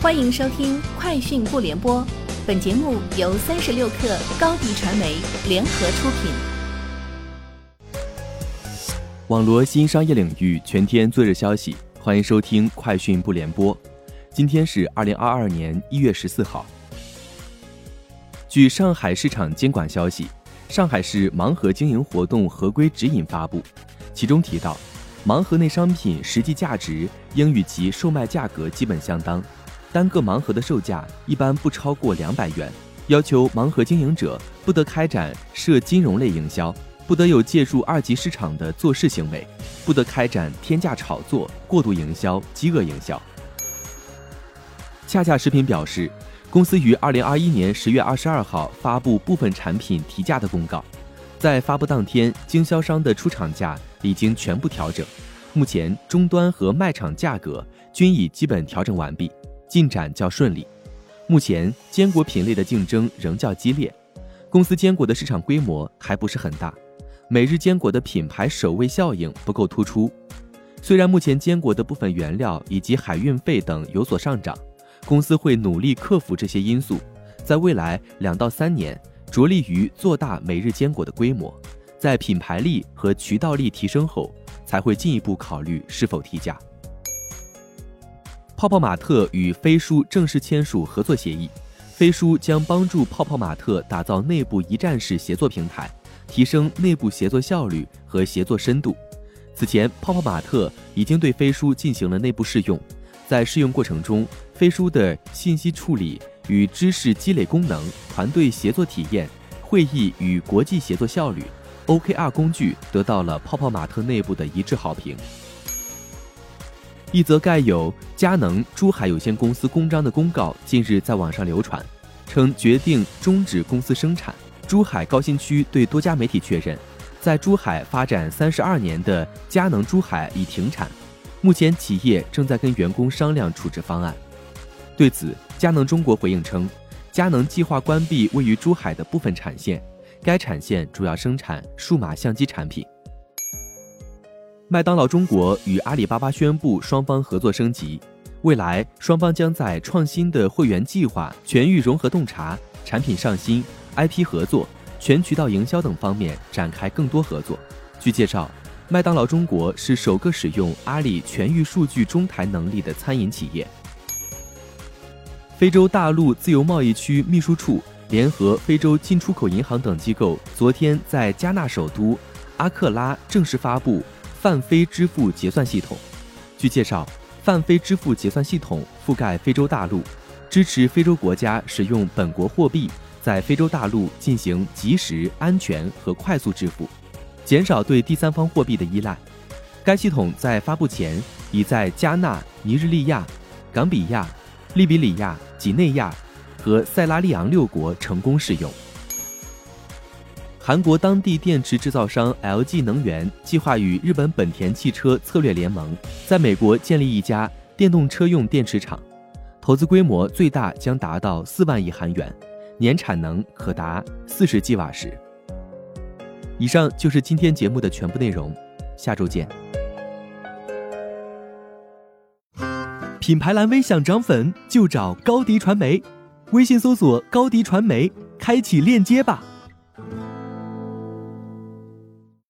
欢迎收听《快讯不联播》，本节目由三十六克高低传媒联合出品。网罗新商业领域全天最热消息，欢迎收听《快讯不联播》。今天是二零二二年一月十四号。据上海市场监管消息，上海市盲盒经营活动合规指引发布，其中提到，盲盒内商品实际价值应与其售卖价格基本相当。单个盲盒的售价一般不超过两百元，要求盲盒经营者不得开展涉金融类营销，不得有介入二级市场的做市行为，不得开展天价炒作、过度营销、饥饿营销。恰恰食品表示，公司于二零二一年十月二十二号发布部分产品提价的公告，在发布当天，经销商的出厂价已经全部调整，目前终端和卖场价格均已基本调整完毕。进展较顺利，目前坚果品类的竞争仍较激烈，公司坚果的市场规模还不是很大，每日坚果的品牌首位效应不够突出。虽然目前坚果的部分原料以及海运费等有所上涨，公司会努力克服这些因素，在未来两到三年着力于做大每日坚果的规模，在品牌力和渠道力提升后，才会进一步考虑是否提价。泡泡玛特与飞书正式签署合作协议，飞书将帮助泡泡玛特打造内部一站式协作平台，提升内部协作效率和协作深度。此前，泡泡玛特已经对飞书进行了内部试用，在试用过程中，飞书的信息处理与知识积累功能、团队协作体验、会议与国际协作效率、OKR 工具得到了泡泡玛特内部的一致好评。一则盖有佳能珠海有限公司公章的公告近日在网上流传，称决定终止公司生产。珠海高新区对多家媒体确认，在珠海发展三十二年的佳能珠海已停产，目前企业正在跟员工商量处置方案。对此，佳能中国回应称，佳能计划关闭位于珠海的部分产线，该产线主要生产数码相机产品。麦当劳中国与阿里巴巴宣布双方合作升级，未来双方将在创新的会员计划、全域融合洞察、产品上新、IP 合作、全渠道营销等方面展开更多合作。据介绍，麦当劳中国是首个使用阿里全域数据中台能力的餐饮企业。非洲大陆自由贸易区秘书处联合非洲进出口银行等机构，昨天在加纳首都阿克拉正式发布。泛非支付结算系统，据介绍，泛非支付结算系统覆盖非洲大陆，支持非洲国家使用本国货币在非洲大陆进行及时、安全和快速支付，减少对第三方货币的依赖。该系统在发布前已在加纳、尼日利亚、冈比亚、利比里亚、几内亚和塞拉利昂六国成功试用。韩国当地电池制造商 LG 能源计划与日本本田汽车策略联盟，在美国建立一家电动车用电池厂，投资规模最大将达到四万亿韩元，年产能可达四十 g 瓦时。以上就是今天节目的全部内容，下周见。品牌蓝 V 想涨粉就找高迪传媒，微信搜索高迪传媒，开启链接吧。